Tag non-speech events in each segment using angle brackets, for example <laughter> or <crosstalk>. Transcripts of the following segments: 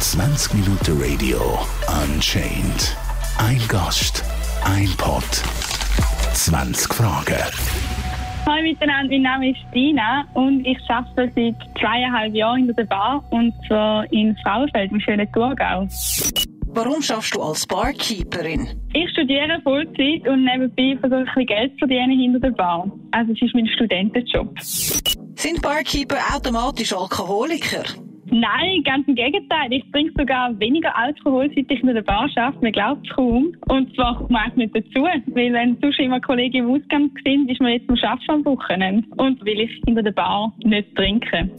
20 Minuten Radio Unchained. Ein Gast, ein Pod, 20 Fragen. Hallo miteinander, mein Name ist Dina und ich arbeite seit zweieinhalb Jahren in der Bar und zwar in Frauenfeld im schönen Thurgau. Warum schaffst du als Barkeeperin? Ich studiere Vollzeit und nebenbei versuche ich ein bisschen Geld zu verdienen hinter der Bar. Also es ist mein Studentenjob. Sind Barkeeper automatisch Alkoholiker? Nein, ganz im Gegenteil. Ich trinke sogar weniger Alkohol, seit ich in der Bar arbeite. Man glaubt es kaum. Und zwar kommt man nicht dazu. Weil wenn sonst immer Kollegen im Ausgang sind, ist man jetzt am Arbeiten am Wochenende. Und weil ich hinter der Bar nicht trinke.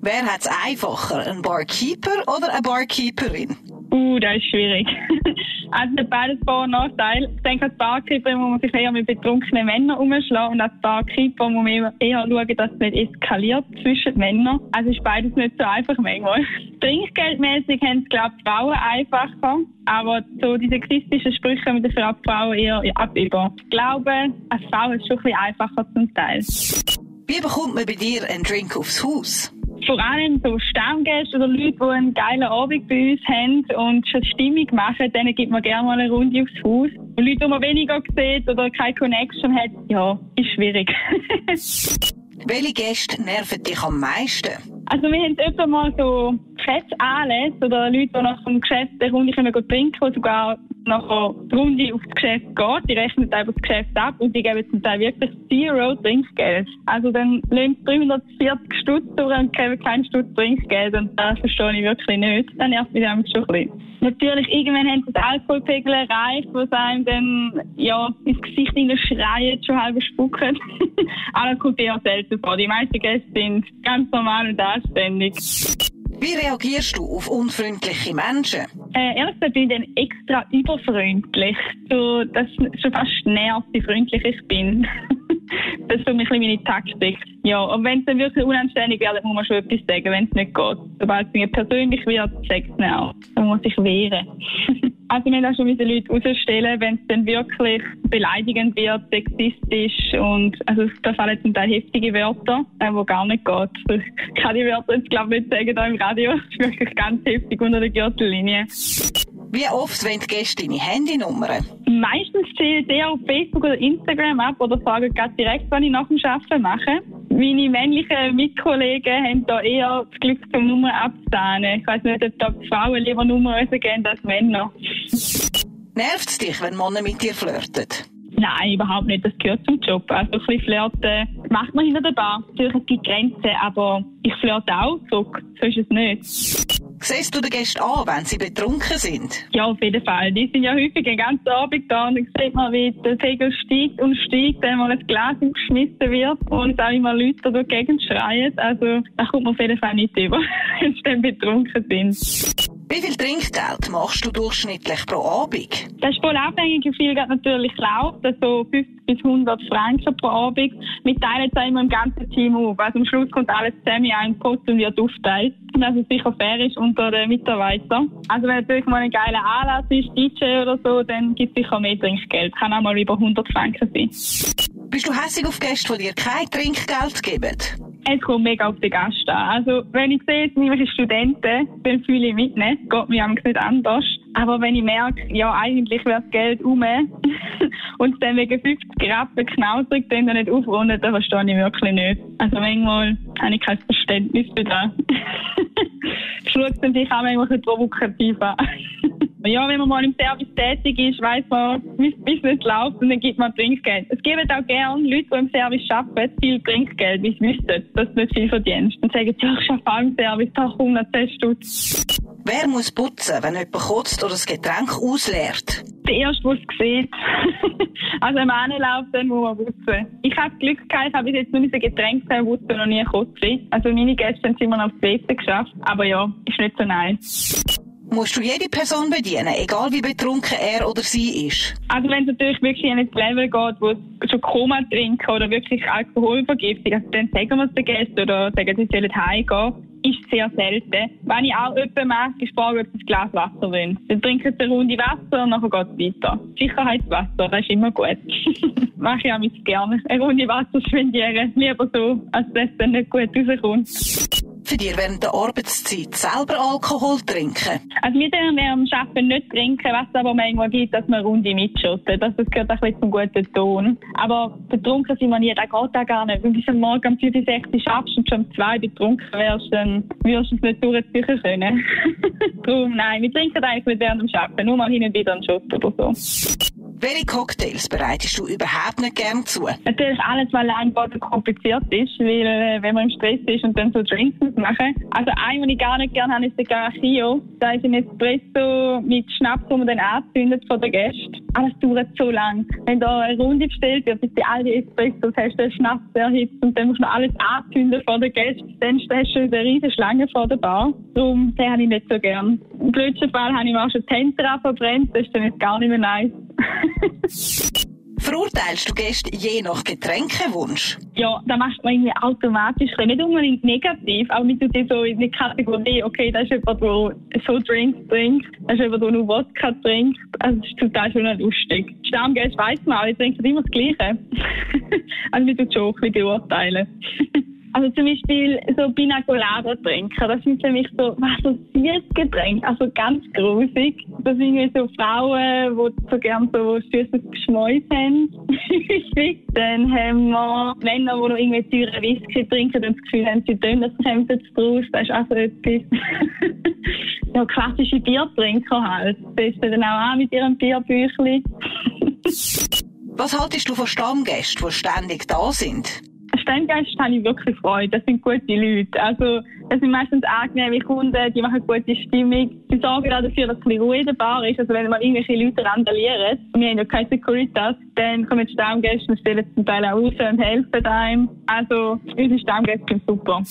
Wer hat es einfacher, ein Barkeeper oder eine Barkeeperin? Uh, das ist schwierig. <laughs> also beides Vor- und Nachteil. Ich denke, als Barkeeper muss man sich eher mit betrunkenen Männern umschlagen und als Barkeeper muss man eher schauen, dass es nicht eskaliert zwischen den Männern. Also ist beides nicht so einfach manchmal. <laughs> Trinkgeldmäßig haben es, glaube ich, Frauen einfacher. Aber so die sexistischen Sprüche mit den Frauen eher ab über. Ich glaube, als Frau ist es schon ein bisschen einfacher zum Teil. Wie bekommt man bei dir einen Drink aufs Haus? Vor allem so Stammgäste oder Leute, die einen geilen Abend bei uns haben und schon Stimmung machen, denen gibt man gerne mal eine Runde aufs Haus. Und Leute, die man weniger sieht oder keine Connection hat, ja, ist schwierig. <laughs> Welche Gäste nerven dich am meisten? Also wir haben öfter mal so Geschäftsanlässe oder Leute, die nach dem Geschäft eine Runde können trinken können, sogar nachher die Runde aufs Geschäft geht. Die rechnen einfach das Geschäft ab und die geben zum Teil wirklich Zero Trinkgeld. Also dann lehnt 340 Stutz durch und geben keinen Stutz Trinkgeld und das verstehe ich wirklich nicht. Dann nervt mich das schon ein bisschen. Natürlich, irgendwann haben sie das Alkoholpegel erreicht, sie einem dann, ja, ins Gesicht schreien, schon halb spucken. <laughs> Aber das kommt eher selten vor. Die meisten Gäste sind ganz normal und anständig. Wie reagierst du auf unfreundliche Menschen? Äh, ehrlich gesagt bin ich dann extra überfreundlich, so dass es schon fast nervt, wie freundlich ich bin. <laughs> das ist für mich meine Taktik. Ja, und wenn es dann wirklich unanständig wird, muss man schon etwas sagen, wenn es nicht geht. Sobald es mir persönlich wird, sagt es auch. Dann muss ich wehren. <laughs> also wir müssen auch schon diese Leute rausstellen, wenn es dann wirklich beleidigend wird, sexistisch und also da fallen zum Teil heftige Wörter, äh, wo gar nicht geht. <laughs> Ich kann die Wörter jetzt glaube ich nicht sagen da im Radio. Das <laughs> ist wirklich ganz heftig unter der Gürtellinie. Wie oft wollen die Gäste deine Handynummer? Meistens zählen sie auf Facebook oder Instagram ab oder fragen gerade direkt, was ich nach dem Arbeiten mache. Meine männlichen Mitkollegen haben da eher das Glück, zum Nummer abzuzahlen. Ich weiß nicht, ob da Frauen lieber Nummern geben als Männer. Nervt es dich, wenn Männer mit dir flirten? Nein, überhaupt nicht. Das gehört zum Job. Also ein bisschen flirten macht man hinter der Bar. Natürlich es gibt Grenzen, aber ich flirte auch zurück. So ist es nicht. Siehst du den Gästen an, wenn sie betrunken sind? Ja, auf jeden Fall. Die sind ja häufig den ganzen Abend da und dann sieht man, wie der Pegel steigt und steigt, wenn mal ein Glas geschmissen wird und auch immer Leute da durch die Gegend schreien. Also da kommt man auf jeden Fall nicht über, <laughs> wenn sie dann betrunken sind. Wie viel Trinkgeld machst du durchschnittlich pro Abend? Das ist voll abhängig, wie viel natürlich läuft. Also 50 bis 100 Franken pro Abend. Wir teilen es immer im ganzen Team auf. Also am Schluss kommt alles zusammen in einen Pot und wird aufteilt. Dass es sicher fair ist unter den Mitarbeitern. Also wenn natürlich mal ein geiler Anlass ist, DJ oder so, dann gibt es sicher mehr Trinkgeld. Kann auch mal über 100 Franken sein. Bist du hässlich auf Gäste, die dir kein Trinkgeld geben? Es kommt mega auf den Gast an. Also, wenn ich sehe, es sind irgendwelche Studenten, dann fühle ich mit, ne? Geht mir nicht anders. Aber wenn ich merke, ja, eigentlich wäre das Geld um <laughs> und dann wegen 50 Rappen knausrig dann nicht aufrunden, dann verstehe ich wirklich nicht. Also manchmal habe ich kein Verständnis für das. <laughs> dann sich auch manchmal provokativ an. Ja, wenn man mal im Service tätig ist, weiß man, wie es nicht läuft und dann gibt man Trinkgeld. Es geben auch gerne Leute, die im Service arbeiten, viel Trinkgeld, wie sie wüssten, dass du nicht viel verdienst. Dann sagen sie, ja, ich arbeite auch im Service, da komm, noch 10 Stutz. Wer muss putzen, wenn jemand kotzt oder das Getränk ausleert? Der Erste, der es sieht. <laughs> also wenn man läuft, dann muss man putzen. Ich habe Glück gehabt, ich habe bis jetzt nur diese Getränke putzen und noch nie kotzen. Also meine Gäste haben es immer noch aufs WC geschafft. Aber ja, ist nicht so nice. Musst du jede Person bedienen, egal wie betrunken er oder sie ist? Also wenn es natürlich wirklich an ein Level geht, wo es schon Koma trinken oder wirklich Alkoholvergiftung, also dann sagen wir es den Gästen oder sagen, sie sollen heimgehen. ist sehr selten. Wenn ich auch jemanden frage, ob sie ein Glas Wasser wollen. Dann trinken sie eine Runde Wasser und dann geht es weiter. Sicherheitswasser, das ist immer gut. <laughs> Mache ich auch mit gerne. Eine Runde Wasser spendieren. Lieber so, als dass es dann nicht gut rauskommt für dich während der Arbeitszeit selber Alkohol trinken? Also wir dürfen am Arbeiten nicht trinken, was es aber manchmal gibt, dass man Runde mitschottet. Das, das gehört ein bisschen zum guten Ton. Aber betrunken sind wir nie, das geht auch gar nicht. Wenn du am Morgen um 4 6 schaffst und schon um 2 betrunken wärst, dann wirst du es nicht durchziehen können. <laughs> Darum, nein, wir trinken eigentlich nicht während dem Arbeiten, nur mal hin und wieder einen Shot oder so. Welche Cocktails bereitest du überhaupt nicht gern zu? Natürlich alles, einfach so kompliziert ist, weil äh, wenn man im Stress ist und dann so Drinks machen. Also einen, den ich gar nicht gerne habe, ist der Garachio. Da ist ein Espresso mit Schnaps, den man dann anzündet von den Gästen. Aber es dauert so lang. Wenn da eine Runde bestellt wird, ist all die Espressos, hast den Schnaps erhitzt und dann musst du noch alles anzünden von den Gästen. Dann hast du eine riesige Schlange vor der Bar. Darum, den habe ich nicht so gern. Im blödsten Fall habe ich mir auch schon die Hände verbrennt. Das ist dann jetzt gar nicht mehr nice. <laughs> Verurteilst du Gäste je nach Getränkewunsch? Ja, da macht man irgendwie automatisch, nicht unbedingt negativ, aber man tut so in die Kategorie, okay, da ist jemand, der so Drinks trinkt, da ist jemand, der nur Wodka trinkt. Also das ist total schon lustig. Stammgäste weiss man auch, die trinken immer das Gleiche. <laughs> also man tut schon ein bisschen beurteilen. <laughs> Also zum Beispiel so Pina trinken, das sind für mich so, was so süßes Getränk, also ganz grusig. Das sind irgendwie so Frauen, die so gern so süßes Geschmäus haben. <laughs> Dann haben wir Männer, die noch irgendwie teuren Whisky trinken und das Gefühl haben, sie tun das jetzt draus. Das ist auch so etwas. <laughs> ja, klassische Biertrinker halt. Das dann auch an mit ihrem Bierbüchli. <laughs> Was haltest du von Stammgästen, die ständig da sind? Stammgäste habe ich wirklich Freude. Das sind gute Leute. Also, das sind meistens angenehme Kunden, die machen gute Stimmung. Sie sorgen auch dafür, dass es ein Ruhe in der Bar ist. Also, wenn mal irgendwelche Leute randalieren, wir haben ja keine Securitas, dann kommen die Stammgäste und stellen zum Teil auch raus und helfen einem. Also, unsere Stammgäste sind super.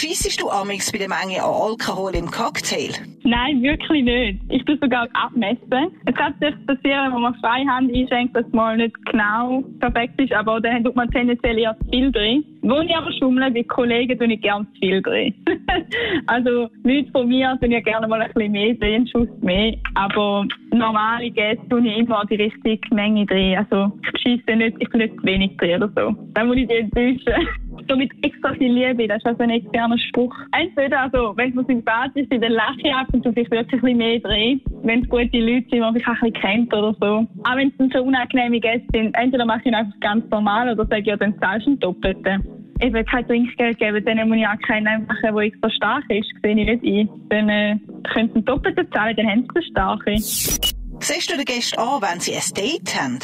Schießest du amix bei der Menge an Alkohol im Cocktail? Nein, wirklich nicht. Ich tue sogar abmessen. Es kann sich passieren, wenn man Freihand einschenkt, dass es mal nicht genau perfekt ist, aber dann tut man tendenziell eher zu viel drin. Wo ich aber schummle, bei Kollegen tue ich gerne zu viel drin. <laughs> also Leute von mir tun ja gerne mal ein bisschen mehr drin, Schuss mehr. Aber normale Gäste tue ich immer die richtige Menge drin. Also ich schieße nicht, ich tue nicht zu wenig drin oder so. Dann muss ich die enttäuschen <laughs> so mit extra viel Liebe. Das ist also ein externer Spruch. Entweder, also, wenn es mir sympathisch ist, dann lache ich ab und zu vielleicht ein bisschen mehr drehen. Wenn es gute Leute sind, die man sich auch ein bisschen kennt oder so. Auch wenn es so unangenehme Gäste sind, entweder mache ich ihn einfach ganz normal oder sage ja dann zahlst du Doppelten. Eben kein Trinkgeld geben, dann muss ich auch keinen machen, der extra stark ist. Sehe ich nicht ein. Dann äh, können sie einen Doppelten zahlen, dann haben sie eine starke. Siehst du den Gästen an, wenn sie ein Date haben?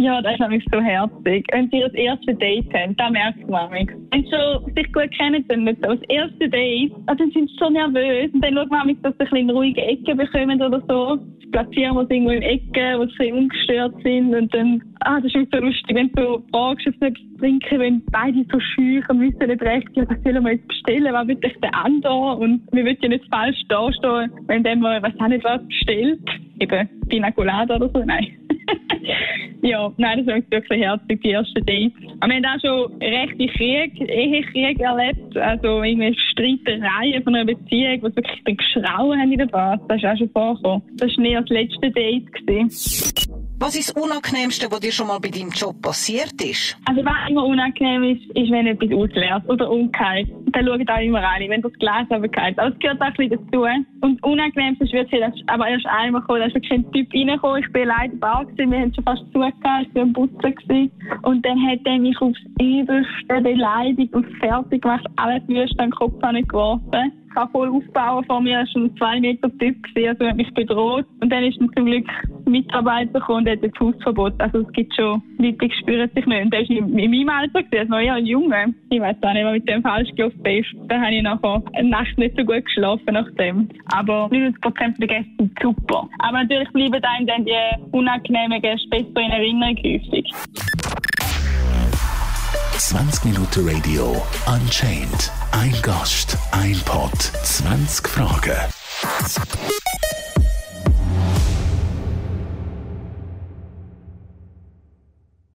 Ja, das ist nämlich so herzig. Wenn sie das erste Date haben, da merkt man mich. Wenn sie sich gut kennen, dann nicht so. Das erste Date, also dann sind sie so nervös. Und dann schaut man mich, dass sie ein bisschen ruhige Ecken bekommen oder so. Platzieren wir sie irgendwo in Ecken, wo sie ungestört sind. Und dann, ah, das ist so lustig, wenn du fragst, ob sie etwas trinken, wenn beide so schüch und wissen nicht recht, ja, was sollen wir jetzt bestellen, was wird euch der andere? Und wir wollen ja nicht falsch dastehen, wenn dann mal, was auch nicht was bestellt. Eben, Pina Colada oder so, nein. Ja, nein, das ist wirklich herzig, die erste Date. Aber wir haben auch schon rechte Krieg, Ehekrieg erlebt, also irgendwie Streitereien von einer Beziehung, wo sie wirklich den geschrauen haben in der Bar. Das ist auch schon vorgekommen. Das war näher das letzte Date. Gewesen. Was ist das Unangenehmste, was dir schon mal bei deinem Job passiert ist? Also was immer unangenehm ist, ist, wenn etwas ausleert oder umkehrt. Dann schauen auch immer rein, wenn das Glas runterfällt. Aber es gehört auch ein bisschen dazu. Und unangenehm ist, wird es aber erst einmal kommen. Da ist wirklich ein Typ reingekommen. Ich bin allein Bar gewesen. Wir haben schon fast zugehört. Ich war am Putzen gewesen. Und dann hat er mich aufs Übelste beleidigt und fertig gemacht. Alles Würste an den Kopf geworfen kann voll aufbauen. Vor mir war ein zwei Meter Typ, also hat mich bedroht. Und dann ist zum Glück ein Mitarbeiter gekommen und hat das Hausverbot. Also es gibt schon Leute, die spüren sich nicht. Und der war in, in meinem Alter, gewesen, also eher ein Junge. Ich weiß auch nicht, was mit dem falsch gelaufen ist. Da habe ich nachher eine Nacht nicht so gut geschlafen nach. Aber 90% der Gäste sind super. Aber natürlich bleiben einem dann die unangenehmen Gäste besser in Erinnerung häufig. 20 Minuten Radio Unchained. Ein Gast, ein Pod, 20 Fragen.